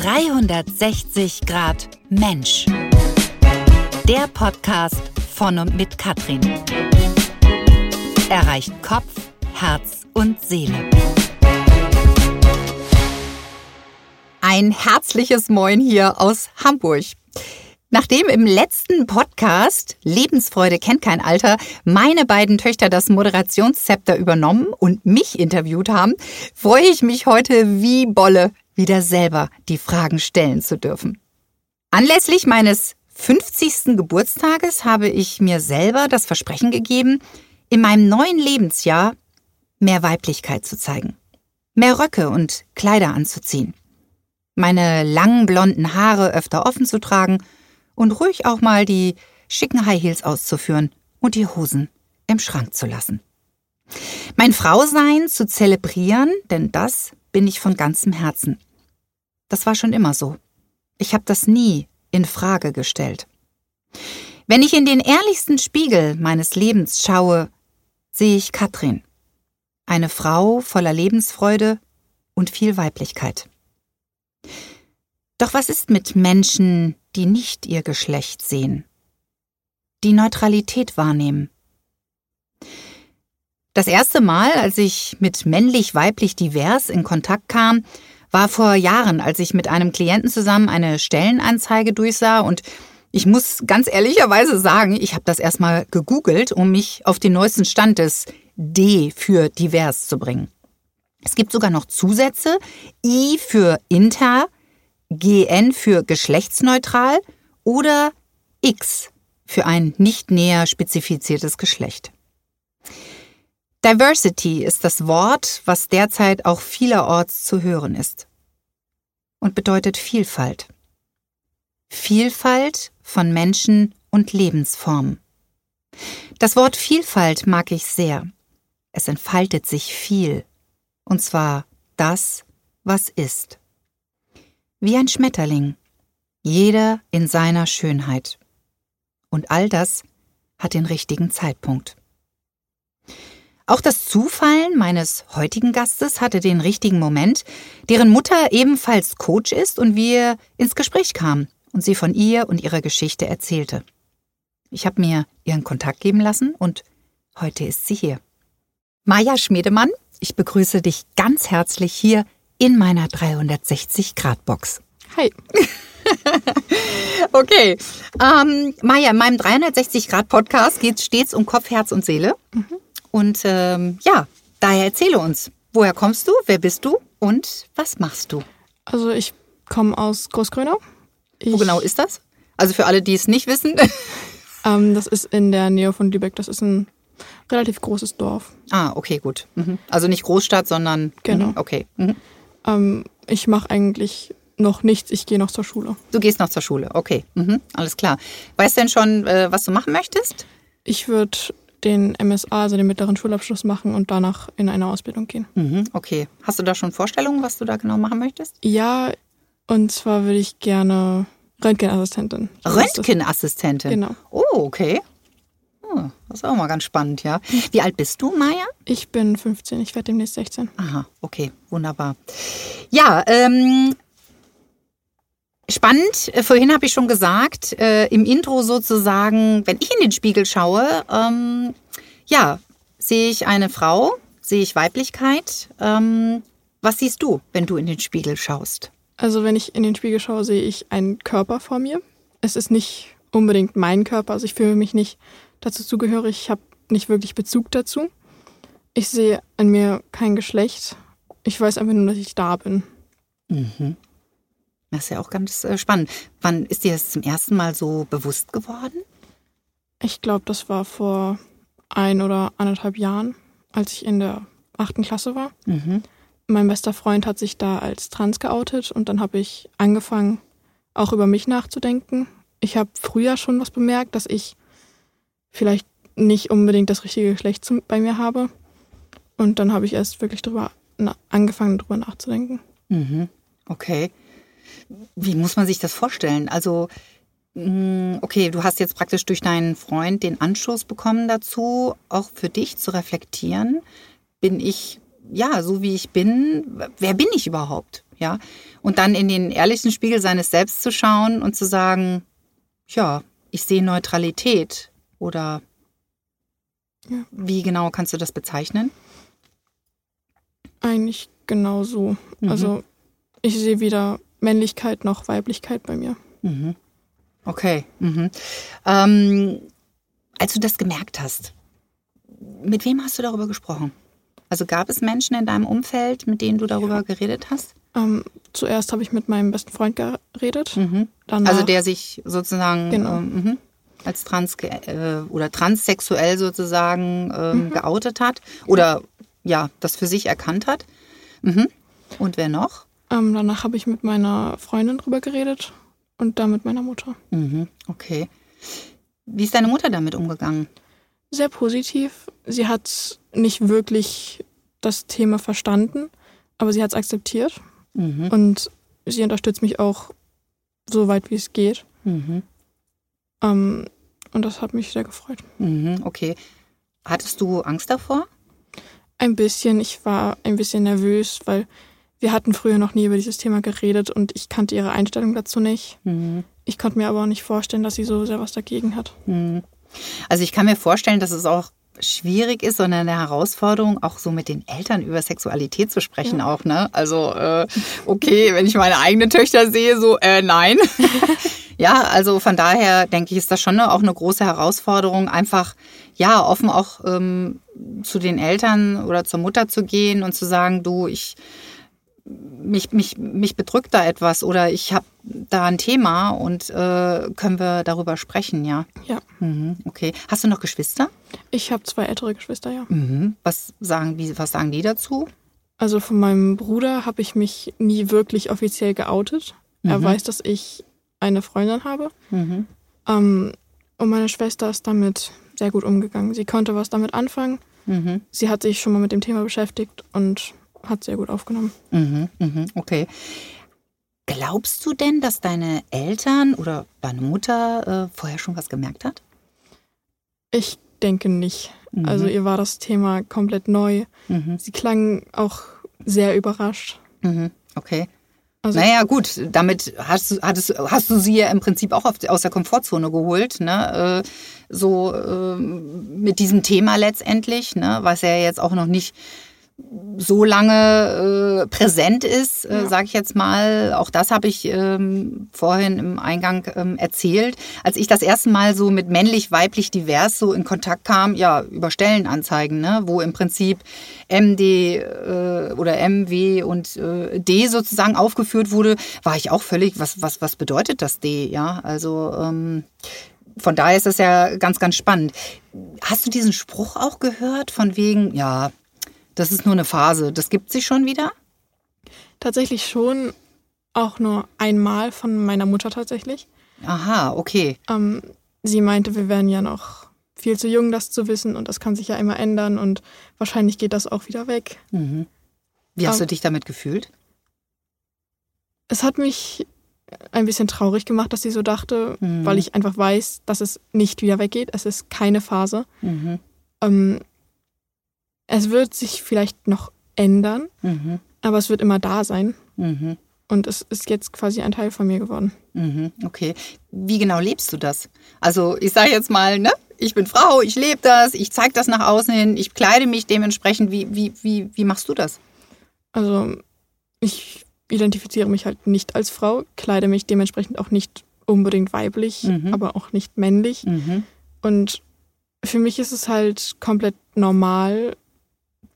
360 Grad Mensch. Der Podcast von und mit Katrin. Erreicht Kopf, Herz und Seele. Ein herzliches Moin hier aus Hamburg. Nachdem im letzten Podcast Lebensfreude kennt kein Alter meine beiden Töchter das Moderationszepter übernommen und mich interviewt haben, freue ich mich heute wie Bolle, wieder selber die Fragen stellen zu dürfen. Anlässlich meines 50. Geburtstages habe ich mir selber das Versprechen gegeben, in meinem neuen Lebensjahr mehr Weiblichkeit zu zeigen, mehr Röcke und Kleider anzuziehen, meine langen blonden Haare öfter offen zu tragen und ruhig auch mal die schicken High Heels auszuführen und die Hosen im Schrank zu lassen. Mein Frausein zu zelebrieren, denn das bin ich von ganzem Herzen. Das war schon immer so. Ich habe das nie in Frage gestellt. Wenn ich in den ehrlichsten Spiegel meines Lebens schaue, sehe ich Katrin, eine Frau voller Lebensfreude und viel Weiblichkeit. Doch was ist mit Menschen, die nicht ihr Geschlecht sehen, die Neutralität wahrnehmen? Das erste Mal, als ich mit männlich-weiblich divers in Kontakt kam, war vor Jahren, als ich mit einem Klienten zusammen eine Stellenanzeige durchsah und ich muss ganz ehrlicherweise sagen, ich habe das erstmal gegoogelt, um mich auf den neuesten Stand des D für divers zu bringen. Es gibt sogar noch Zusätze, I für inter, GN für geschlechtsneutral oder X für ein nicht näher spezifiziertes Geschlecht. Diversity ist das Wort, was derzeit auch vielerorts zu hören ist und bedeutet Vielfalt. Vielfalt von Menschen und Lebensformen. Das Wort Vielfalt mag ich sehr. Es entfaltet sich viel, und zwar das, was ist wie ein Schmetterling, jeder in seiner Schönheit. Und all das hat den richtigen Zeitpunkt. Auch das Zufallen meines heutigen Gastes hatte den richtigen Moment, deren Mutter ebenfalls Coach ist und wir ins Gespräch kamen und sie von ihr und ihrer Geschichte erzählte. Ich habe mir ihren Kontakt geben lassen und heute ist sie hier. Maja Schmiedemann, ich begrüße dich ganz herzlich hier in meiner 360-Grad-Box. Hi. okay. Ähm, Maja, in meinem 360-Grad-Podcast geht es stets um Kopf, Herz und Seele. Mhm. Und ähm, ja, daher erzähle uns, woher kommst du, wer bist du und was machst du? Also ich komme aus Großgrönau. Ich, Wo genau ist das? Also für alle, die es nicht wissen. ähm, das ist in der Nähe von Lübeck. Das ist ein relativ großes Dorf. Ah, okay, gut. Mhm. Also nicht Großstadt, sondern. Genau. Mhm, okay. Mhm. Ähm, ich mache eigentlich noch nichts. Ich gehe noch zur Schule. Du gehst noch zur Schule, okay. Mhm, alles klar. Weißt du denn schon, äh, was du machen möchtest? Ich würde den MSA, also den mittleren Schulabschluss machen und danach in eine Ausbildung gehen. Mhm, okay. Hast du da schon Vorstellungen, was du da genau machen möchtest? Ja, und zwar würde ich gerne Röntgenassistentin. Röntgenassistentin? Genau. Oh, okay. Oh, das ist auch mal ganz spannend, ja. Wie alt bist du, Maja? Ich bin 15, ich werde demnächst 16. Aha, okay, wunderbar. Ja, ähm, spannend. Äh, vorhin habe ich schon gesagt, äh, im Intro sozusagen, wenn ich in den Spiegel schaue, ähm, ja, sehe ich eine Frau, sehe ich Weiblichkeit. Ähm, was siehst du, wenn du in den Spiegel schaust? Also wenn ich in den Spiegel schaue, sehe ich einen Körper vor mir. Es ist nicht unbedingt mein Körper, also ich fühle mich nicht dazu zugehörig. Ich habe nicht wirklich Bezug dazu. Ich sehe an mir kein Geschlecht. Ich weiß einfach nur, dass ich da bin. Mhm. Das ist ja auch ganz äh, spannend. Wann ist dir das zum ersten Mal so bewusst geworden? Ich glaube, das war vor ein oder anderthalb Jahren, als ich in der achten Klasse war. Mhm. Mein bester Freund hat sich da als trans geoutet und dann habe ich angefangen, auch über mich nachzudenken. Ich habe früher schon was bemerkt, dass ich vielleicht nicht unbedingt das richtige Geschlecht bei mir habe. Und dann habe ich erst wirklich drüber angefangen, drüber nachzudenken. Mhm. Okay. Wie muss man sich das vorstellen? Also, mm, okay, du hast jetzt praktisch durch deinen Freund den Anstoß bekommen dazu, auch für dich zu reflektieren. Bin ich ja, so wie ich bin, wer bin ich überhaupt? Ja. Und dann in den ehrlichen Spiegel seines Selbst zu schauen und zu sagen, ja, ich sehe Neutralität oder ja. wie genau kannst du das bezeichnen? Eigentlich genau so. Mhm. Also ich sehe weder Männlichkeit noch Weiblichkeit bei mir. Mhm. Okay. Mhm. Ähm, als du das gemerkt hast, mit wem hast du darüber gesprochen? Also gab es Menschen in deinem Umfeld, mit denen du darüber ja. geredet hast? Ähm, zuerst habe ich mit meinem besten Freund geredet. Mhm. also der sich sozusagen genau. ähm, mhm, als trans äh, oder transsexuell sozusagen ähm, mhm. geoutet hat oder ja das für sich erkannt hat. Mhm. Und wer noch? Ähm, danach habe ich mit meiner Freundin drüber geredet und dann mit meiner Mutter. Mhm. Okay. Wie ist deine Mutter damit umgegangen? Sehr positiv. Sie hat nicht wirklich das Thema verstanden, aber sie hat es akzeptiert. Mhm. Und sie unterstützt mich auch so weit, wie es geht. Mhm. Ähm, und das hat mich sehr gefreut. Mhm, okay. Hattest du Angst davor? Ein bisschen. Ich war ein bisschen nervös, weil wir hatten früher noch nie über dieses Thema geredet und ich kannte ihre Einstellung dazu nicht. Mhm. Ich konnte mir aber auch nicht vorstellen, dass sie so sehr was dagegen hat. Mhm. Also ich kann mir vorstellen, dass es auch schwierig ist, sondern eine Herausforderung, auch so mit den Eltern über Sexualität zu sprechen, ja. auch, ne? Also, äh, okay, wenn ich meine eigenen Töchter sehe, so, äh, nein. ja, also von daher denke ich, ist das schon auch eine große Herausforderung, einfach, ja, offen auch ähm, zu den Eltern oder zur Mutter zu gehen und zu sagen, du, ich mich, mich, mich bedrückt da etwas oder ich habe da ein Thema und äh, können wir darüber sprechen, ja? Ja. Mhm, okay. Hast du noch Geschwister? Ich habe zwei ältere Geschwister, ja. Mhm. Was, sagen, wie, was sagen die dazu? Also von meinem Bruder habe ich mich nie wirklich offiziell geoutet. Mhm. Er weiß, dass ich eine Freundin habe. Mhm. Ähm, und meine Schwester ist damit sehr gut umgegangen. Sie konnte was damit anfangen. Mhm. Sie hat sich schon mal mit dem Thema beschäftigt und hat sehr gut aufgenommen. Mhm, mhm, okay. Glaubst du denn, dass deine Eltern oder deine Mutter äh, vorher schon was gemerkt hat? Ich denke nicht. Mhm. Also ihr war das Thema komplett neu. Mhm. Sie klang auch sehr überrascht. Mhm. Okay. Also naja, gut, damit hast, hattest, hast du sie ja im Prinzip auch auf, aus der Komfortzone geholt, ne? Äh, so äh, mit diesem Thema letztendlich, ne? was ja jetzt auch noch nicht so lange äh, präsent ist, äh, ja. sage ich jetzt mal. Auch das habe ich ähm, vorhin im Eingang ähm, erzählt. Als ich das erste Mal so mit männlich, weiblich, divers so in Kontakt kam, ja, über Stellenanzeigen, ne, wo im Prinzip MD äh, oder MW und äh, D sozusagen aufgeführt wurde, war ich auch völlig, was, was, was bedeutet das D? Ja, also ähm, von daher ist das ja ganz, ganz spannend. Hast du diesen Spruch auch gehört von wegen, ja, das ist nur eine Phase. Das gibt sich schon wieder? Tatsächlich schon. Auch nur einmal von meiner Mutter tatsächlich. Aha, okay. Ähm, sie meinte, wir wären ja noch viel zu jung, das zu wissen und das kann sich ja immer ändern und wahrscheinlich geht das auch wieder weg. Mhm. Wie hast Aber, du dich damit gefühlt? Es hat mich ein bisschen traurig gemacht, dass sie so dachte, mhm. weil ich einfach weiß, dass es nicht wieder weggeht. Es ist keine Phase. Mhm. Ähm, es wird sich vielleicht noch ändern, mhm. aber es wird immer da sein. Mhm. Und es ist jetzt quasi ein Teil von mir geworden. Mhm. Okay. Wie genau lebst du das? Also ich sage jetzt mal, ne? Ich bin Frau, ich lebe das, ich zeige das nach außen hin, ich kleide mich dementsprechend. Wie, wie, wie, wie machst du das? Also ich identifiziere mich halt nicht als Frau, kleide mich dementsprechend auch nicht unbedingt weiblich, mhm. aber auch nicht männlich. Mhm. Und für mich ist es halt komplett normal,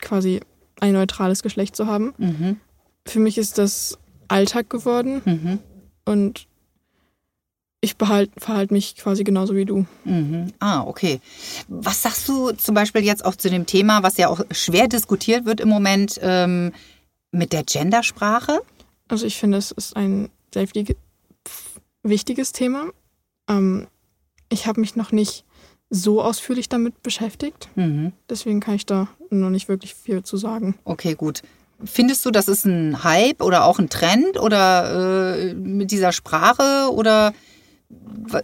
quasi ein neutrales Geschlecht zu haben. Mhm. Für mich ist das Alltag geworden mhm. und ich verhalte mich quasi genauso wie du. Mhm. Ah, okay. Was sagst du zum Beispiel jetzt auch zu dem Thema, was ja auch schwer diskutiert wird im Moment ähm, mit der Gendersprache? Also ich finde, es ist ein sehr wichtiges Thema. Ähm, ich habe mich noch nicht so ausführlich damit beschäftigt. Mhm. Deswegen kann ich da noch nicht wirklich viel zu sagen. Okay, gut. Findest du, das ist ein Hype oder auch ein Trend oder äh, mit dieser Sprache oder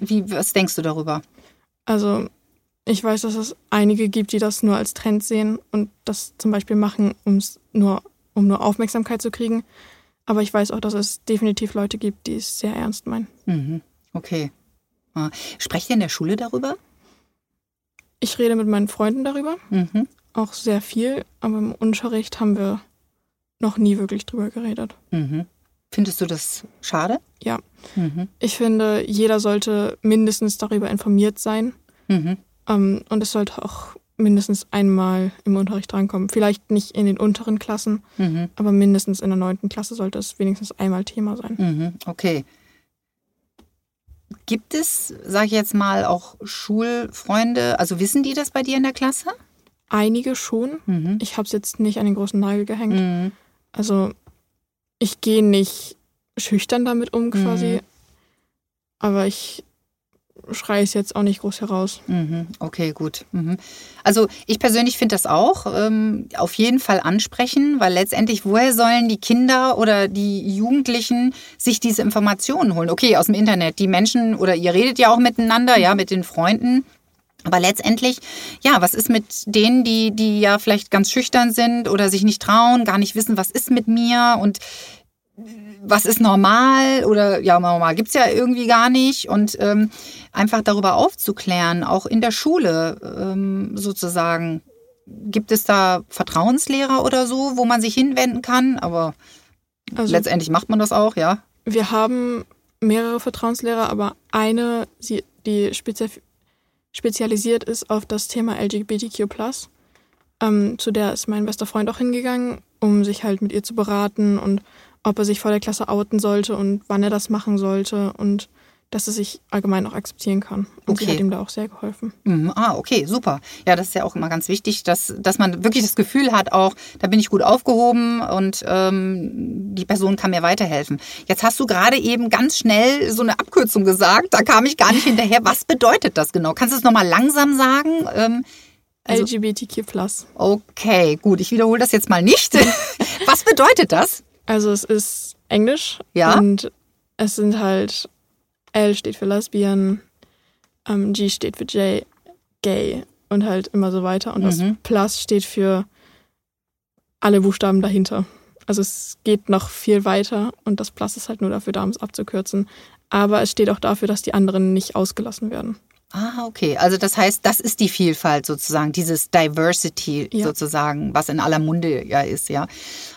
wie, was denkst du darüber? Also Ich weiß, dass es einige gibt, die das nur als Trend sehen und das zum Beispiel machen, um's nur, um nur Aufmerksamkeit zu kriegen. Aber ich weiß auch, dass es definitiv Leute gibt, die es sehr ernst meinen. Mhm. Okay. Ah. Sprecht ihr in der Schule darüber? Ich rede mit meinen Freunden darüber, Mhm. Auch sehr viel, aber im Unterricht haben wir noch nie wirklich drüber geredet. Mhm. Findest du das schade? Ja. Mhm. Ich finde, jeder sollte mindestens darüber informiert sein Mhm. ähm, und es sollte auch mindestens einmal im Unterricht drankommen. Vielleicht nicht in den unteren Klassen, Mhm. aber mindestens in der neunten Klasse sollte es wenigstens einmal Thema sein. Mhm. Okay. Gibt es, sage ich jetzt mal, auch Schulfreunde, also wissen die das bei dir in der Klasse? Einige schon. Mhm. Ich habe es jetzt nicht an den großen Nagel gehängt. Mhm. Also ich gehe nicht schüchtern damit um quasi, Mhm. aber ich schreie es jetzt auch nicht groß heraus. Mhm. Okay, gut. Mhm. Also ich persönlich finde das auch ähm, auf jeden Fall ansprechen, weil letztendlich, woher sollen die Kinder oder die Jugendlichen sich diese Informationen holen? Okay, aus dem Internet. Die Menschen oder ihr redet ja auch miteinander, ja, mit den Freunden. Aber letztendlich, ja, was ist mit denen, die, die ja vielleicht ganz schüchtern sind oder sich nicht trauen, gar nicht wissen, was ist mit mir und was ist normal oder ja, normal gibt's ja irgendwie gar nicht und ähm, einfach darüber aufzuklären, auch in der Schule ähm, sozusagen. Gibt es da Vertrauenslehrer oder so, wo man sich hinwenden kann? Aber Also letztendlich macht man das auch, ja. wir haben mehrere Vertrauenslehrer, aber eine, sie, die spezi spezialisiert ist auf das Thema LGBTQ+. Ähm, zu der ist mein bester Freund auch hingegangen, um sich halt mit ihr zu beraten und ob er sich vor der Klasse outen sollte und wann er das machen sollte und dass er sich allgemein auch akzeptieren kann. Und sie Okay. hat ihm da auch sehr geholfen. Mhm. Ah, okay, super. Ja, das ist ja auch immer ganz wichtig, dass, dass man wirklich das Gefühl hat, auch da bin ich gut aufgehoben und ähm, die Person kann mir weiterhelfen. Jetzt hast du gerade eben ganz schnell so eine Abkürzung gesagt, da kam ich gar nicht hinterher. Was bedeutet das genau? Kannst du es nochmal langsam sagen? Ähm, Also- LGBTQ+. okay, gut, ich wiederhole das jetzt mal nicht. Was bedeutet das? Also es ist Englisch Ja. und es sind halt L steht für Lesbian, ähm, G steht für J, Gay und halt immer so weiter. Und das Mhm. Plus steht für alle Buchstaben dahinter. Also es geht noch viel weiter und das Plus ist halt nur dafür da, um es abzukürzen. Aber es steht auch dafür, dass die anderen nicht ausgelassen werden. Ah, okay. Also das heißt, das ist die Vielfalt sozusagen, dieses Diversity Ja. sozusagen, was in aller Munde ja ist, ja.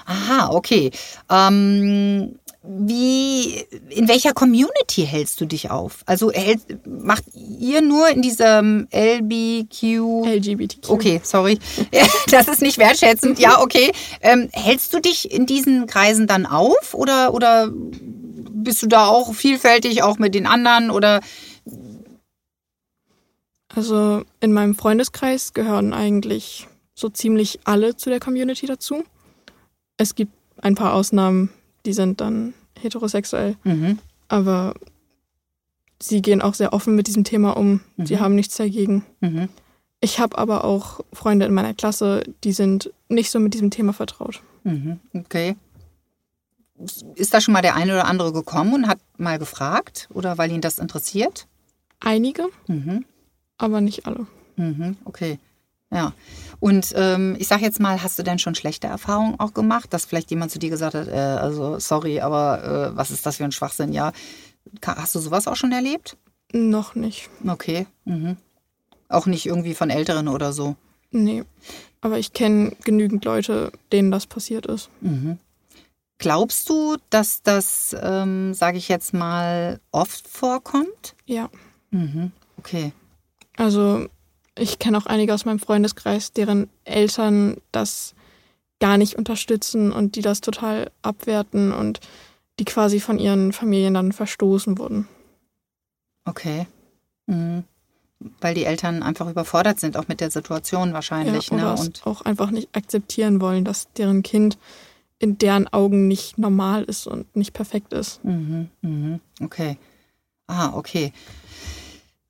Aha, okay. Ähm, wie, in welcher Community hältst du dich auf? Also hält, macht ihr nur in diesem LBQ? LGBTQ. Okay, sorry. Das ist nicht wertschätzend. Ja, okay. Ähm, hältst du dich in diesen Kreisen dann auf oder, oder bist du da auch vielfältig, auch mit den anderen oder Also in meinem Freundeskreis gehören eigentlich so ziemlich alle zu der Community dazu. Es gibt ein paar Ausnahmen, die sind dann heterosexuell, Mhm. aber sie gehen auch sehr offen mit diesem Thema um. Sie Mhm. haben nichts dagegen. Mhm. Ich habe aber auch Freunde in meiner Klasse, die sind nicht so mit diesem Thema vertraut. Mhm, okay. Ist da schon mal der eine oder andere gekommen und hat mal gefragt oder weil ihn das interessiert? Einige, Mhm, aber nicht alle. mhm, okay. Ja. Und ähm, ich sag jetzt mal, hast du denn schon schlechte Erfahrungen auch gemacht, dass vielleicht jemand zu dir gesagt hat, äh, also sorry, aber äh, was ist das für ein Schwachsinn? Ja. Hast du sowas auch schon erlebt? Noch nicht. Okay. Mhm. Auch nicht irgendwie von Älteren oder so. Nee. Aber ich kenne genügend Leute, denen das passiert ist. Mhm. Glaubst du, dass das, ähm, sage ich jetzt mal, oft vorkommt? Ja. Mhm. Okay. Also ich kenne auch einige aus meinem Freundeskreis, deren Eltern das gar nicht unterstützen und die das total abwerten und die quasi von ihren Familien dann verstoßen wurden. Okay. Mhm. Weil die Eltern einfach überfordert sind, auch mit der Situation wahrscheinlich. ja, ne? Und auch einfach nicht akzeptieren wollen, dass deren Kind in deren Augen nicht normal ist und nicht perfekt ist. mhm, mhm. okay. Ah, okay.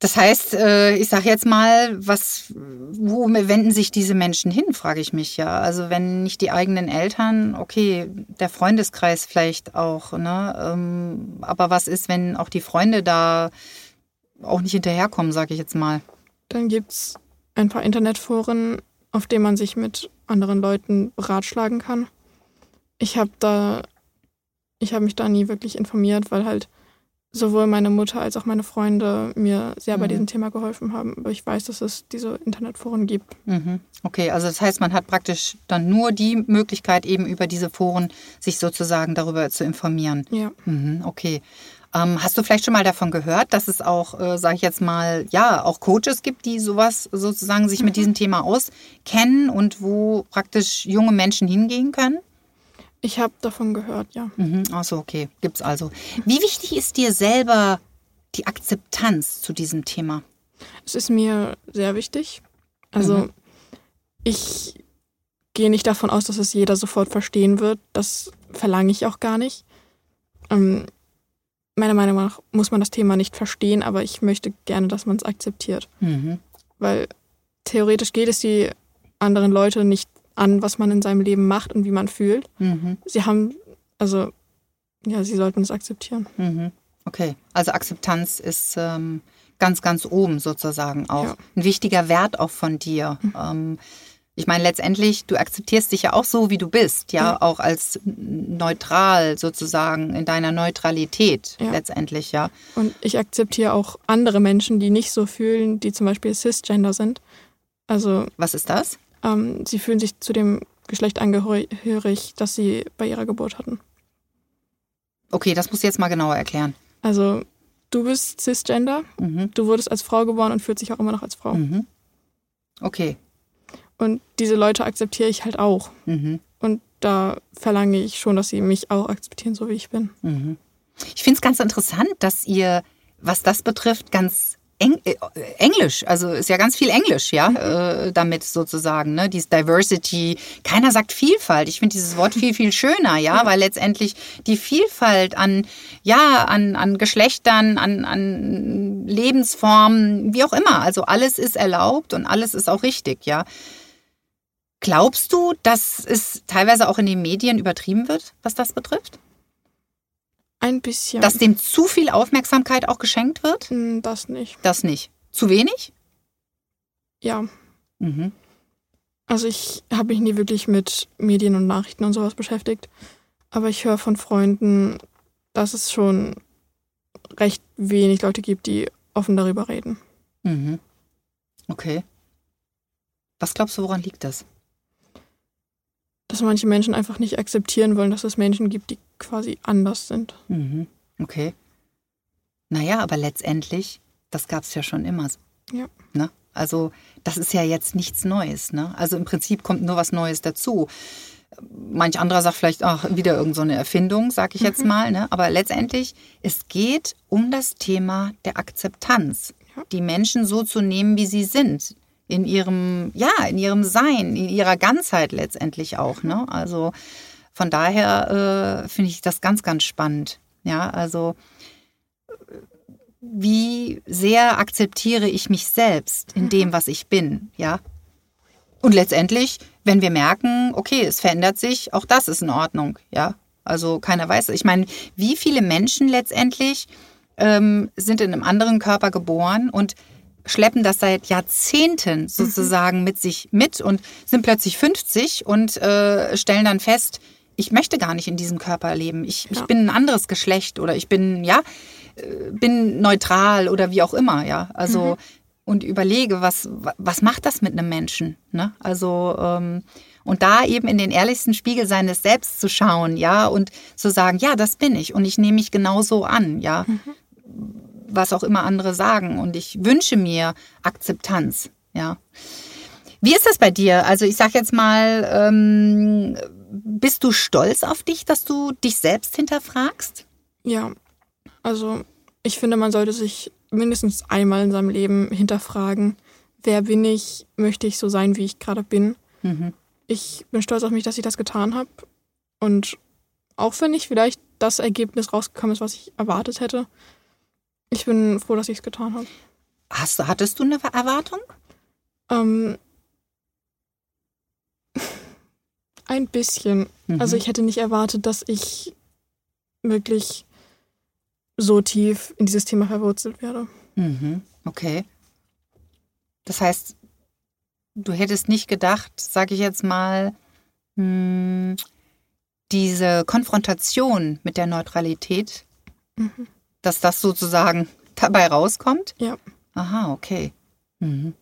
Das heißt, äh, ich sage jetzt mal, was, wo wenden sich diese Menschen hin, frage ich mich ja. Also wenn nicht die eigenen Eltern, okay, der Freundeskreis vielleicht auch, ne? Ähm, aber was ist, wenn auch die Freunde da auch nicht hinterherkommen, sage ich jetzt mal. Dann gibt's ein paar Internetforen, auf denen man sich mit anderen Leuten beratschlagen kann. Ich habe da, ich habe mich da nie wirklich informiert, weil halt sowohl meine Mutter als auch meine Freunde mir sehr bei Mhm. diesem Thema geholfen haben. Aber ich weiß, dass es diese Internetforen gibt. Mhm. Okay, also das heißt, man hat praktisch dann nur die Möglichkeit, eben über diese Foren sich sozusagen darüber zu informieren. Ja. Mhm, okay. Ähm, hast du vielleicht schon mal davon gehört, dass es auch, äh, sage ich jetzt mal, ja, auch Coaches gibt, die sowas sozusagen sich mit diesem Thema auskennen und wo praktisch junge Menschen hingehen können? Ich habe davon gehört, ja. Mhm. Achso, okay, gibt's also. Wie wichtig ist dir selber die Akzeptanz zu diesem Thema? Es ist mir sehr wichtig. Also Mhm. ich gehe nicht davon aus, dass es jeder sofort verstehen wird. Das verlange ich auch gar nicht. Ähm, meiner Meinung nach muss man das Thema nicht verstehen, aber ich möchte gerne, dass man es akzeptiert. Mhm. Weil theoretisch geht es die anderen Leute nicht an, was man in seinem Leben macht und wie man fühlt. Mhm. Sie haben, also, ja, sie sollten es akzeptieren. Mhm. Okay, also Akzeptanz ist ähm, ganz, ganz oben sozusagen auch. Ja. Ein wichtiger Wert auch von dir. Ähm, ich meine, letztendlich, du akzeptierst dich ja auch so, wie du bist, ja, Ja. auch als neutral sozusagen, in deiner Neutralität Ja. letztendlich, ja. Und ich akzeptiere auch andere Menschen, die nicht so fühlen, die zum Beispiel cisgender sind. Also Was ist das? Ähm, sie fühlen sich zu dem Geschlecht angehörig, das sie bei ihrer Geburt hatten. Okay, das musst du jetzt mal genauer erklären. Also du bist cisgender, Mhm. du wurdest als Frau geboren und fühlst dich auch immer noch als Frau. Mhm. Okay. Und diese Leute akzeptiere ich halt auch. Mhm. Und da verlange ich schon, dass sie mich auch akzeptieren, so wie ich bin. Mhm. Ich finde es ganz interessant, dass ihr, was das betrifft, ganz Eng äh, Englisch, also ist ja ganz viel Englisch, ja, äh, damit sozusagen, ne, dieses Diversity. Keiner sagt Vielfalt. Ich finde dieses Wort viel, viel schöner, ja, weil letztendlich die Vielfalt an, ja, an, an Geschlechtern, an, an Lebensformen, wie auch immer, also alles ist erlaubt und alles ist auch richtig, ja. Glaubst du, dass es teilweise auch in den Medien übertrieben wird, was das betrifft? Ein bisschen. Dass dem zu viel Aufmerksamkeit auch geschenkt wird? Hm, das nicht. Das nicht. Zu wenig? Ja. Mhm. Also ich habe mich nie wirklich mit Medien und Nachrichten und sowas beschäftigt. Aber ich höre von Freunden, dass es schon recht wenig Leute gibt, die offen darüber reden. Mhm. Okay. Was glaubst du, woran liegt das? Dass manche Menschen einfach nicht akzeptieren wollen, dass es Menschen gibt, die quasi anders sind. Mhm. Okay. Naja, aber letztendlich, das gab es ja schon immer. Ja. Ne? Also, das ist ja jetzt nichts Neues. Ne? Also im Prinzip kommt nur was Neues dazu. Manch anderer sagt vielleicht, ach, wieder irgendeine so eine Erfindung, sag ich jetzt mal. Ne? Aber letztendlich, es geht um das Thema der Akzeptanz. Ja. Die Menschen so zu nehmen, wie sie sind. In ihrem, ja, in ihrem Sein, in ihrer Ganzheit letztendlich auch. Ne? Also von daher äh, finde ich das ganz, ganz spannend. Ja, also wie sehr akzeptiere ich mich selbst in dem, was ich bin, ja? Und letztendlich, wenn wir merken, okay, es verändert sich, auch das ist in Ordnung, ja? Also keiner weiß. Ich meine, wie viele Menschen letztendlich ähm, sind in einem anderen Körper geboren und schleppen das seit Jahrzehnten sozusagen mit sich mit und sind plötzlich 50 und äh, stellen dann fest, ich möchte gar nicht in diesem Körper leben. Ich, ich Ja. bin ein anderes Geschlecht oder ich bin, ja, äh, bin neutral oder wie auch immer, ja. Also und überlege, was, was macht das mit einem Menschen? Ne? Also ähm, und da eben in den ehrlichsten Spiegel seines Selbst zu schauen, ja, und zu sagen, ja, das bin ich und ich nehme mich genauso an, ja, was auch immer andere sagen. Und ich wünsche mir Akzeptanz, ja. Wie ist das bei dir? Also ich sag jetzt mal, ähm, bist du stolz auf dich, dass du dich selbst hinterfragst? Ja, also ich finde, man sollte sich mindestens einmal in seinem Leben hinterfragen, wer bin ich, möchte ich so sein, wie ich gerade bin. Mhm. Ich bin stolz auf mich, dass ich das getan habe. Und auch wenn nicht vielleicht das Ergebnis rausgekommen ist, was ich erwartet hätte, ich bin froh, dass ich es getan habe. Hast, du- hattest du eine Erwartung? Ähm, ein bisschen. Mhm. Also ich hätte nicht erwartet, dass ich wirklich so tief in dieses Thema verwurzelt werde. Mhm. Okay. Das heißt, du hättest nicht gedacht, sag ich jetzt mal, hm, diese Konfrontation mit der Neutralität, Mhm. Dass das sozusagen dabei rauskommt? Ja. Aha, okay. Mhm.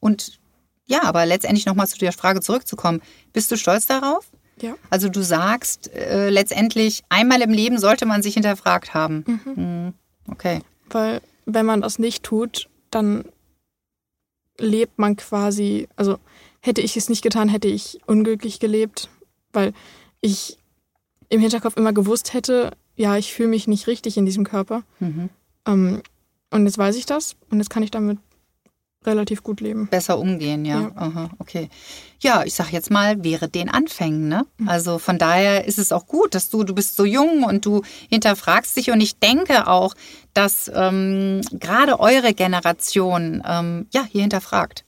Und ja, aber letztendlich nochmal zu der Frage zurückzukommen. Bist du stolz darauf? Ja. Also du sagst äh, letztendlich, einmal im Leben sollte man sich hinterfragt haben. Mhm. Okay. Weil wenn man das nicht tut, dann lebt man quasi, also hätte ich es nicht getan, hätte ich unglücklich gelebt, weil ich im Hinterkopf immer gewusst hätte, ja, ich fühle mich nicht richtig in diesem Körper. Mhm. Ähm, und jetzt weiß ich das und jetzt kann ich damit relativ gut leben. Besser umgehen, ja. Ja. Aha, okay. Ja, ich sag jetzt mal, wäre den Anfängen, ne? Also von daher ist es auch gut, dass du, du bist so jung und du hinterfragst dich und ich denke auch, dass ähm, gerade eure Generation ähm, ja hier hinterfragt.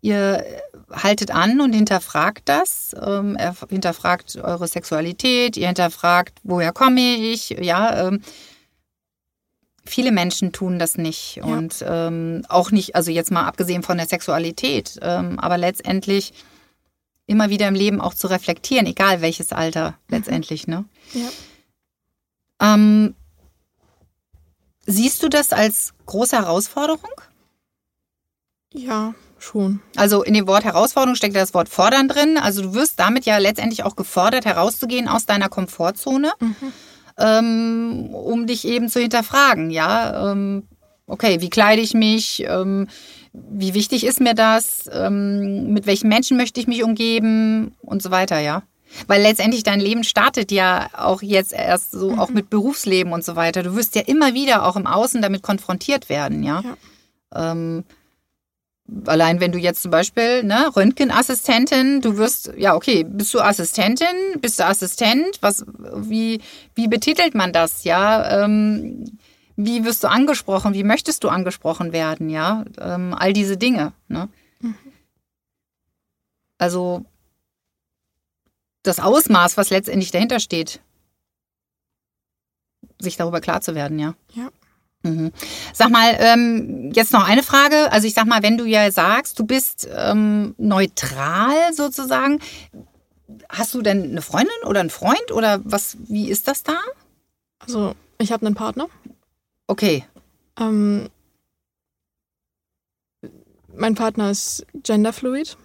Ihr haltet an und hinterfragt das, ähm, er hinterfragt eure Sexualität, ihr hinterfragt, woher komme ich, ja. Ähm, viele Menschen tun das nicht Ja. und ähm, auch nicht, also jetzt mal abgesehen von der Sexualität, ähm, aber letztendlich immer wieder im Leben auch zu reflektieren, egal welches Alter letztendlich, ne? Ja. Ähm, siehst du das als große Herausforderung? Ja, schon. Also in dem Wort Herausforderung steckt ja das Wort fordern drin. Also du wirst damit ja letztendlich auch gefordert, herauszugehen aus deiner Komfortzone, ähm, um dich eben zu hinterfragen. Ja, ähm, okay, wie kleide ich mich? Ähm, wie wichtig ist mir das? Ähm, mit welchen Menschen möchte ich mich umgeben? Und so weiter, ja. Weil letztendlich dein Leben startet ja auch jetzt erst so, auch mit Berufsleben und so weiter. Du wirst ja immer wieder auch im Außen damit konfrontiert werden, ja. Ja. Ähm, allein wenn du jetzt zum Beispiel, ne, Röntgenassistentin, du wirst, ja, okay, bist du Assistentin, bist du Assistent, was, wie, wie betitelt man das, ja? Ähm, wie wirst du angesprochen, wie möchtest du angesprochen werden, ja? Ähm, all diese Dinge, ne? Also das Ausmaß, was letztendlich dahinter steht, sich darüber klar zu werden, ja. Ja. Mhm. Sag mal, ähm, jetzt noch eine Frage. Also ich sag mal, wenn du ja sagst, du bist ähm, neutral sozusagen, hast du denn eine Freundin oder einen Freund oder was? Wie ist das da? Also, ich habe einen Partner. Okay, Ähm, mein Partner ist genderfluid.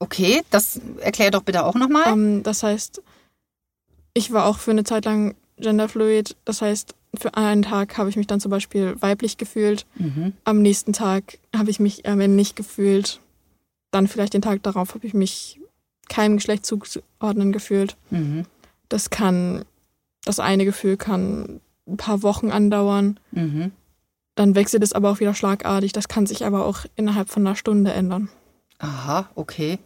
okay, das erklär doch bitte auch nochmal. Ähm, das heißt, ich war auch für eine Zeit lang genderfluid. Das heißt, für einen Tag habe ich mich dann zum Beispiel weiblich gefühlt. Mhm. Am nächsten Tag habe ich mich äh, männlich gefühlt. Dann vielleicht den Tag darauf habe ich mich keinem Geschlecht zuzuordnen gefühlt. Mhm. Das kann, das eine Gefühl kann ein paar Wochen andauern. Mhm. Dann wechselt es aber auch wieder schlagartig. Das kann sich aber auch innerhalb von einer Stunde ändern. Aha, okay.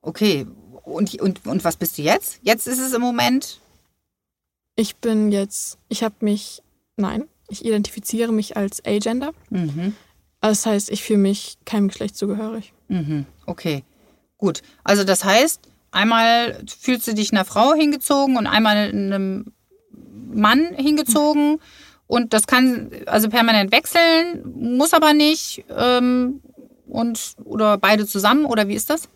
Okay. Und, und, und was bist du jetzt? Jetzt ist es im Moment. Ich bin jetzt, ich habe mich, nein, ich identifiziere mich als Agender. Mhm. Das heißt, ich fühle mich keinem Geschlecht zugehörig. Mhm. Okay. Gut. Also das heißt, einmal fühlst du dich einer Frau hingezogen und einmal einem Mann hingezogen. Und das kann also permanent wechseln, muss aber nicht. Ähm, und oder beide zusammen oder wie ist das?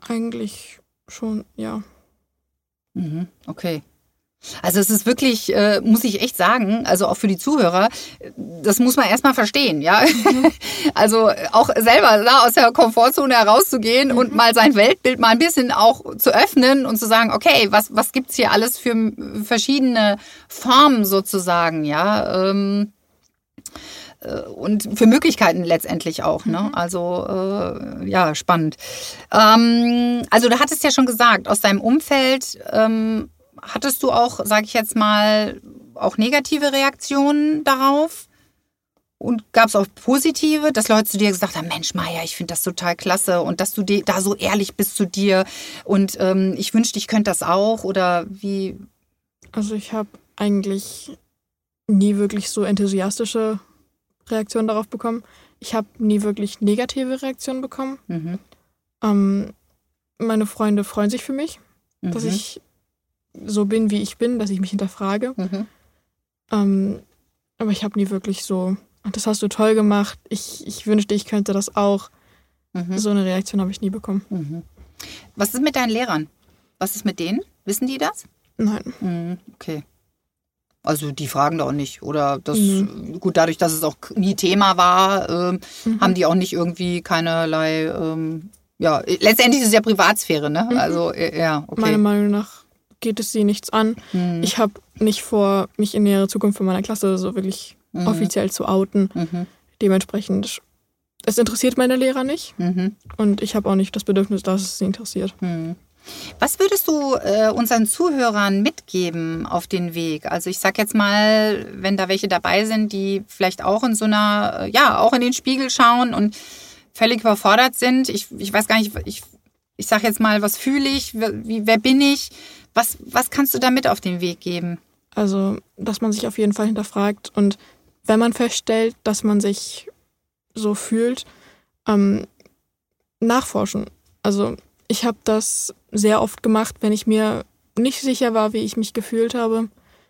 Eigentlich schon, ja. Mhm, okay. Also es ist wirklich, äh, muss ich echt sagen, also auch für die Zuhörer, das muss man erstmal verstehen, ja. Also auch selber da aus der Komfortzone herauszugehen und mal sein Weltbild mal ein bisschen auch zu öffnen und zu sagen, okay, was, was gibt's hier alles für verschiedene Formen sozusagen, ja. Ähm, äh, und für Möglichkeiten letztendlich auch, ne? Also äh, ja, spannend. Ähm, also du hattest ja schon gesagt, aus deinem Umfeld ähm, hattest du auch, sage ich jetzt mal, auch negative Reaktionen darauf? Und gab es auch positive, dass Leute zu dir gesagt haben, Mensch, Maja, ich finde das total klasse und dass du da so ehrlich bist zu dir und ähm, ich wünschte, ich könnte das auch oder wie? Also ich habe eigentlich nie wirklich so enthusiastische Reaktionen darauf bekommen. Ich habe nie wirklich negative Reaktionen bekommen. Mhm. Ähm, meine Freunde freuen sich für mich, Mhm. dass ich so bin, wie ich bin, dass ich mich hinterfrage. Mhm. Ähm, aber ich habe nie wirklich so, "Ah, das hast du toll gemacht, ich, ich wünschte, ich könnte das auch. Mhm. So eine Reaktion habe ich nie bekommen. Mhm. Was ist mit deinen Lehrern? Was ist mit denen? Wissen die das? Nein. Mhm, okay. Also die fragen da auch nicht. Oder das, mhm. gut, dadurch, dass es auch nie Thema war, ähm, mhm. haben die auch nicht irgendwie keinerlei, ähm, ja, letztendlich ist es ja Privatsphäre, ne? Mhm. Also, ja, okay. Meiner Meinung nach geht es sie nichts an. Mhm. Ich habe nicht vor, mich in nähere Zukunft von meiner Klasse so wirklich Mhm. offiziell zu outen. Mhm. Dementsprechend, es interessiert meine Lehrer nicht Mhm. und ich habe auch nicht das Bedürfnis, dass es sie interessiert. Mhm. Was würdest du äh, unseren Zuhörern mitgeben auf den Weg? Also ich sag jetzt mal, wenn da welche dabei sind, die vielleicht auch in so einer, äh, ja, auch in den Spiegel schauen und völlig überfordert sind. Ich, ich weiß gar nicht, ich, ich sag jetzt mal, was fühle ich, wie, wer bin ich? Was, was kannst du da mit auf den Weg geben? Also, dass man sich auf jeden Fall hinterfragt und wenn man feststellt, dass man sich so fühlt, ähm, nachforschen. Also ich habe das sehr oft gemacht, wenn ich mir nicht sicher war, wie ich mich gefühlt habe,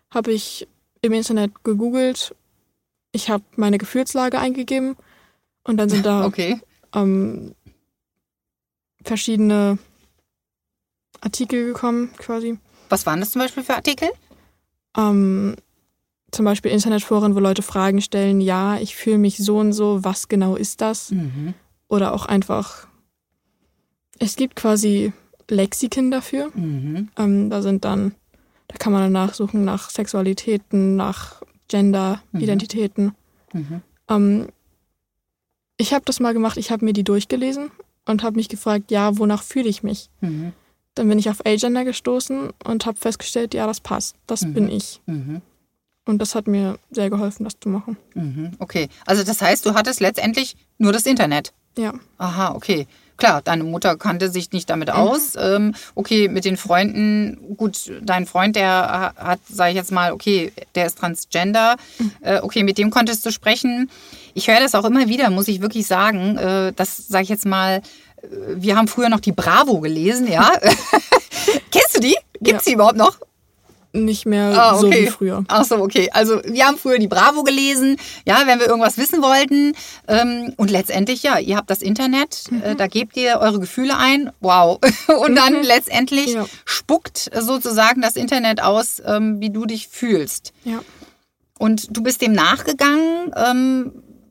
habe ich im Internet gegoogelt, ich habe meine Gefühlslage eingegeben und dann sind da Okay. ähm, verschiedene Artikel gekommen, quasi. Was waren das zum Beispiel für Artikel? Ähm, zum Beispiel Internetforen, wo Leute Fragen stellen, ja, ich fühle mich so und so, was genau ist das? Mhm. Oder auch einfach, es gibt quasi Lexiken dafür. Mhm. Ähm, da sind dann, da kann man dann nachsuchen nach Sexualitäten, nach Gender, Mhm. Identitäten. Mhm. Ähm, ich habe das mal gemacht, ich habe mir die durchgelesen und habe mich gefragt, ja, wonach fühle ich mich? Mhm. Dann bin ich auf Agender gestoßen und habe festgestellt, ja, das passt, das Mhm. bin ich. Und das hat mir sehr geholfen, das zu machen. Mhm. Okay. Also das heißt, du hattest letztendlich nur das Internet. Ja. Aha, okay. Klar, deine Mutter kannte sich nicht damit aus. Ähm, okay, mit den Freunden, gut, dein Freund, der ha- hat, sage ich jetzt mal, okay, der ist transgender. Äh, okay, mit dem konntest du sprechen. Ich höre das auch immer wieder, muss ich wirklich sagen. Äh, das sage ich jetzt mal, äh, wir haben früher noch die Bravo gelesen, ja. Kennst du die? Gibt's die überhaupt noch? Nicht mehr Ah, so okay. wie früher. Ach so, okay. Also wir haben früher die Bravo gelesen, ja, wenn wir irgendwas wissen wollten. Ähm, und letztendlich, ja, ihr habt das Internet, Mhm. äh, da gebt ihr eure Gefühle ein. Wow. Und dann letztendlich Ja. spuckt sozusagen das Internet aus, ähm, wie du dich fühlst. Ja. Und du bist dem nachgegangen.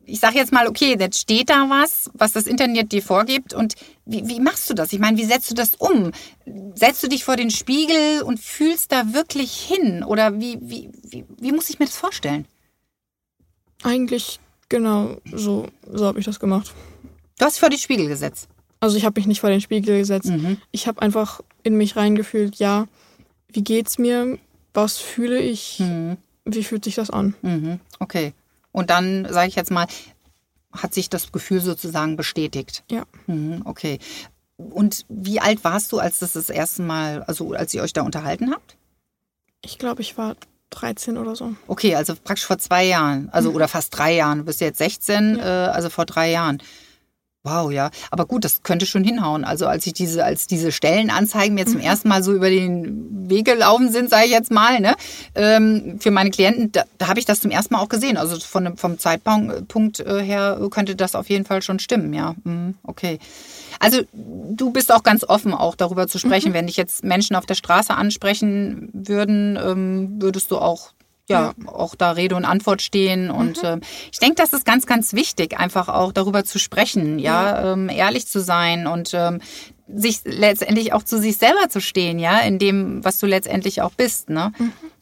Ich sage jetzt mal, okay, jetzt steht da was, was das Internet dir vorgibt. Und wie, wie machst du das? Ich meine, wie setzt du das um? Setzt du dich vor den Spiegel und fühlst da wirklich hin? Oder wie, wie, wie, wie muss ich mir das vorstellen? Eigentlich genau so, so habe ich das gemacht. Du hast vor den Spiegel gesetzt. Also ich habe mich nicht vor den Spiegel gesetzt. Mhm. Ich habe einfach in mich reingefühlt, ja, wie geht's mir? Was fühle ich? Mhm. Wie fühlt sich das an? Mhm. Okay. Und dann, sage ich jetzt mal, hat sich das Gefühl sozusagen bestätigt. Ja. Mhm. Okay. Und wie alt warst du, als das das erste Mal, also als ihr euch da unterhalten habt? Ich glaube, ich war 13 oder so. Okay, also praktisch vor zwei Jahren, also oder fast drei Jahren. Du bist jetzt 16, äh, also vor drei Jahren. Wow, ja. Aber gut, das könnte schon hinhauen. Also als ich diese, als diese Stellenanzeigen mir zum ersten Mal so über den Weg gelaufen sind, sage ich jetzt mal, ne, ähm, für meine Klienten, da, da habe ich das zum ersten Mal auch gesehen. Also von, vom Zeitpunkt Punkt, äh, her könnte das auf jeden Fall schon stimmen, ja. Mhm, okay. Also du bist auch ganz offen, auch darüber zu sprechen. Wenn dich jetzt Menschen auf der Straße ansprechen würden, ähm, würdest du auch ja, auch da Rede und Antwort stehen. Und ähm, ich denke, das ist ganz, ganz wichtig, einfach auch darüber zu sprechen, ja, Ähm, ehrlich zu sein und ähm, sich letztendlich auch zu sich selber zu stehen, ja, in dem, was du letztendlich auch bist. Ne?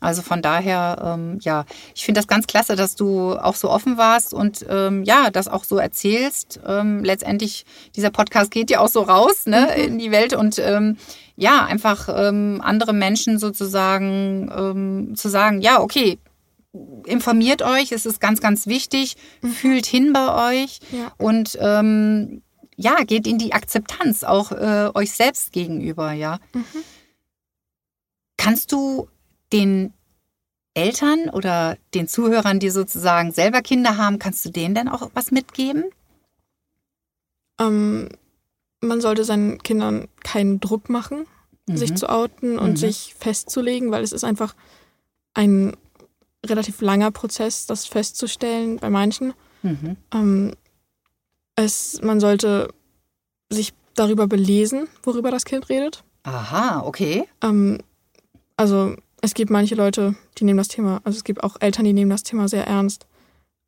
Also von daher, ähm, ja, ich finde das ganz klasse, dass du auch so offen warst und ähm, ja, das auch so erzählst. Ähm, letztendlich, dieser Podcast geht ja auch so raus ne, in die Welt und ähm, ja, einfach ähm, andere Menschen sozusagen ähm, zu sagen, ja, okay, informiert euch, es ist ganz, ganz wichtig, fühlt hin bei euch Ja. und ähm, ja, geht in die Akzeptanz auch äh, euch selbst gegenüber, ja. Kannst du den Eltern oder den Zuhörern, die sozusagen selber Kinder haben, kannst du denen denn auch was mitgeben? Ähm, man sollte seinen Kindern keinen Druck machen, sich zu outen und Mhm. sich festzulegen, weil es ist einfach ein relativ langer Prozess, das festzustellen bei manchen. Mhm. Ähm, es, man sollte sich darüber belesen, worüber das Kind redet. Aha, okay. Ähm, also es gibt manche Leute, die nehmen das Thema, also es gibt auch Eltern, die nehmen das Thema sehr ernst.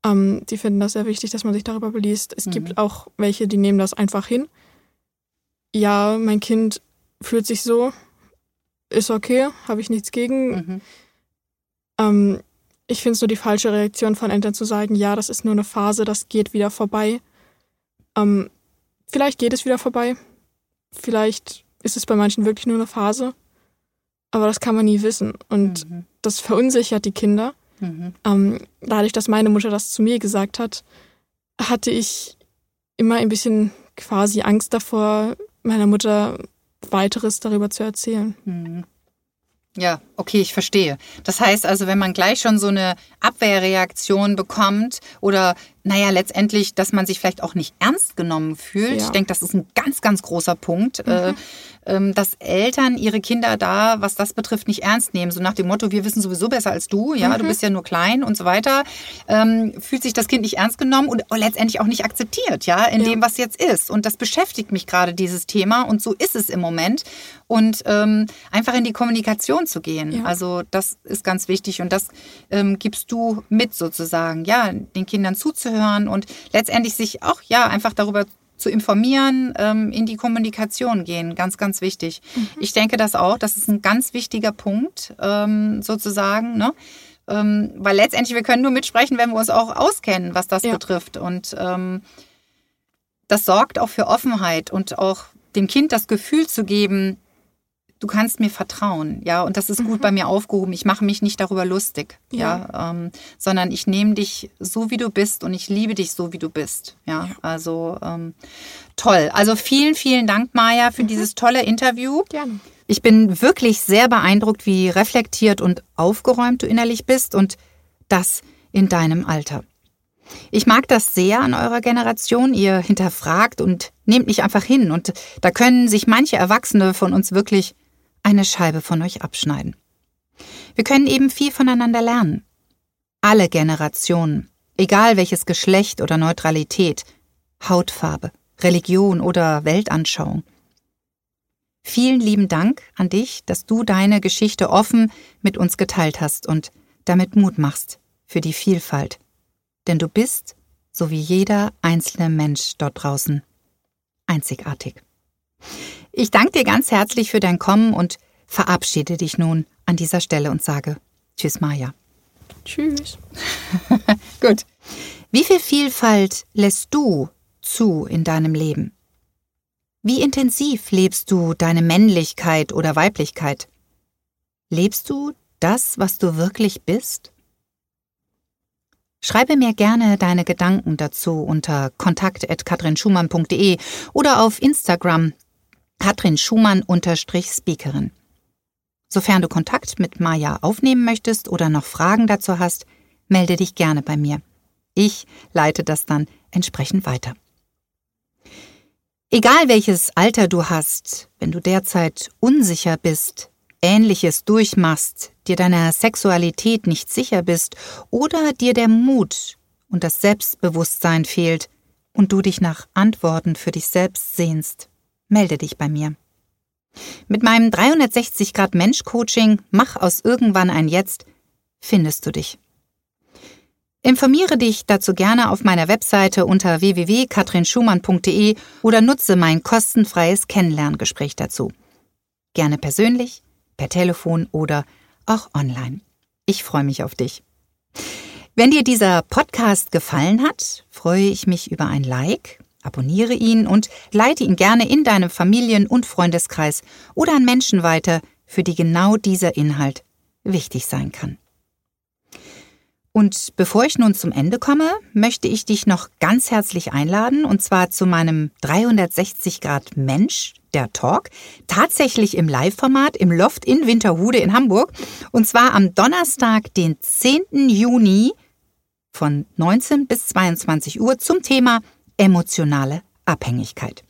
Ähm, die finden das sehr wichtig, dass man sich darüber beliest. Es mhm. gibt auch welche, die nehmen das einfach hin. Ja, mein Kind fühlt sich so, ist okay, habe ich nichts gegen. Mhm. Ähm, ich finde es nur die falsche Reaktion von Eltern zu sagen, ja, das ist nur eine Phase, das geht wieder vorbei. Ähm, vielleicht geht es wieder vorbei. Vielleicht ist es bei manchen wirklich nur eine Phase. Aber das kann man nie wissen. Und mhm. das verunsichert die Kinder. Mhm. Ähm, dadurch, dass meine Mutter das zu mir gesagt hat, hatte ich immer ein bisschen quasi Angst davor, meiner Mutter weiteres darüber zu erzählen. Mhm. Ja, okay, ich verstehe. Das heißt also, wenn man gleich schon so eine Abwehrreaktion bekommt oder naja, letztendlich, dass man sich vielleicht auch nicht ernst genommen fühlt. Ja. Ich denke, das ist ein ganz, ganz großer Punkt, äh, mhm. äh, dass Eltern ihre Kinder da, was das betrifft, nicht ernst nehmen. So nach dem Motto, wir wissen sowieso besser als du, ja, mhm. du bist ja nur klein und so weiter. Ähm, fühlt sich das Kind nicht ernst genommen und letztendlich auch nicht akzeptiert, ja, in ja. dem, was jetzt ist. Und das beschäftigt mich gerade, dieses Thema. Und so ist es im Moment. Und ähm, einfach in die Kommunikation zu gehen. Ja. Also das ist ganz wichtig. Und das ähm, gibst du mit sozusagen, ja, den Kindern zuzuhören zuzuhören und letztendlich sich auch ja einfach darüber zu informieren, ähm, in die Kommunikation gehen. Ganz, ganz wichtig. Mhm. Ich denke das auch. Das ist ein ganz wichtiger Punkt, ähm, sozusagen. Ne? Ähm, weil letztendlich, wir können nur mitsprechen, wenn wir uns auch auskennen, was das ja. betrifft. Und ähm, das sorgt auch für Offenheit und auch dem Kind das Gefühl zu geben, du kannst mir vertrauen, ja, und das ist gut mhm. bei mir aufgehoben. Ich mache mich nicht darüber lustig, ja, ja ähm, sondern ich nehme dich so, wie du bist und ich liebe dich so, wie du bist, ja. ja. Also ähm, toll. Also vielen, vielen Dank, Maja, für mhm. dieses tolle Interview. Gerne. Ich bin wirklich sehr beeindruckt, wie reflektiert und aufgeräumt du innerlich bist und das in deinem Alter. Ich mag das sehr an eurer Generation. Ihr hinterfragt und nehmt nicht einfach hin. Und da können sich manche Erwachsene von uns wirklich eine Scheibe von euch abschneiden. Wir können eben viel voneinander lernen. Alle Generationen, egal welches Geschlecht oder Neutralität, Hautfarbe, Religion oder Weltanschauung. Vielen lieben Dank an dich, dass du deine Geschichte offen mit uns geteilt hast und damit Mut machst für die Vielfalt. Denn du bist, so wie jeder einzelne Mensch dort draußen, einzigartig. Ich danke dir ganz herzlich für dein Kommen und verabschiede dich nun an dieser Stelle und sage Tschüss, Maja. Tschüss. Gut. Wie viel Vielfalt lässt du zu in deinem Leben? Wie intensiv lebst du deine Männlichkeit oder Weiblichkeit? Lebst du das, was du wirklich bist? Schreibe mir gerne deine Gedanken dazu unter kontakt.katrinschumann.de oder auf Instagram Katrin Schumann-Speakerin. Sofern du Kontakt mit Maja aufnehmen möchtest oder noch Fragen dazu hast, melde dich gerne bei mir. Ich leite das dann entsprechend weiter. Egal welches Alter du hast, wenn du derzeit unsicher bist, Ähnliches durchmachst, dir deiner Sexualität nicht sicher bist oder dir der Mut und das Selbstbewusstsein fehlt und du dich nach Antworten für dich selbst sehnst, melde dich bei mir. Mit meinem 360 Grad Mensch Coaching Mach aus irgendwann ein Jetzt findest du dich. Informiere dich dazu gerne auf meiner Webseite unter www.katrinschumann.de oder nutze mein kostenfreies Kennenlerngespräch dazu. Gerne persönlich, per Telefon oder auch online. Ich freue mich auf dich. Wenn dir dieser Podcast gefallen hat, freue ich mich über ein Like Abonniere ihn und leite ihn gerne in deinem Familien- und Freundeskreis oder an Menschen weiter, für die genau dieser Inhalt wichtig sein kann. Und bevor ich nun zum Ende komme, möchte ich dich noch ganz herzlich einladen, und zwar zu meinem 360 Grad Mensch, der Talk, tatsächlich im Live-Format im Loft in Winterhude in Hamburg, und zwar am Donnerstag, den 10. Juni von 19 bis 22 Uhr zum Thema emotionale Abhängigkeit.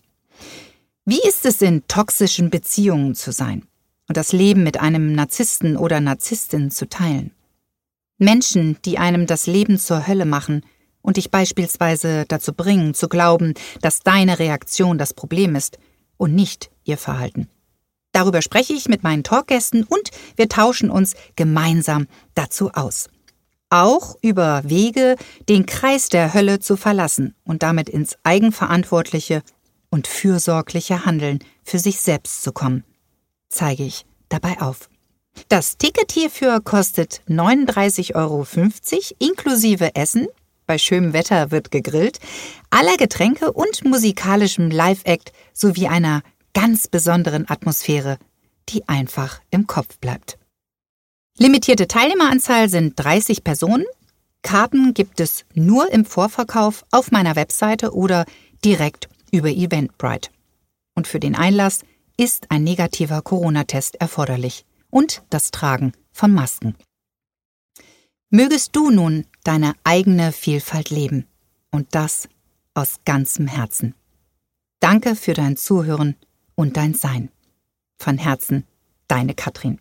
Wie ist es in toxischen Beziehungen zu sein und das Leben mit einem Narzissten oder Narzisstin zu teilen? Menschen, die einem das Leben zur Hölle machen und dich beispielsweise dazu bringen, zu glauben, dass deine Reaktion das Problem ist und nicht ihr Verhalten. Darüber spreche ich mit meinen Talkgästen und wir tauschen uns gemeinsam dazu aus. Auch über Wege, den Kreis der Hölle zu verlassen und damit ins eigenverantwortliche und fürsorgliche Handeln für sich selbst zu kommen, zeige ich dabei auf. Das Ticket hierfür kostet 39,50 Euro inklusive Essen. Bei schönem Wetter wird gegrillt, aller Getränke und musikalischem Live-Act sowie einer ganz besonderen Atmosphäre, die einfach im Kopf bleibt. Limitierte Teilnehmeranzahl sind 30 Personen. Karten gibt es nur im Vorverkauf auf meiner Webseite oder direkt über Eventbrite. Und für den Einlass ist ein negativer Corona-Test erforderlich und das Tragen von Masken. Mögest du nun deine eigene Vielfalt leben und das aus ganzem Herzen. Danke für dein Zuhören und dein Sein. Von Herzen, deine Katrin.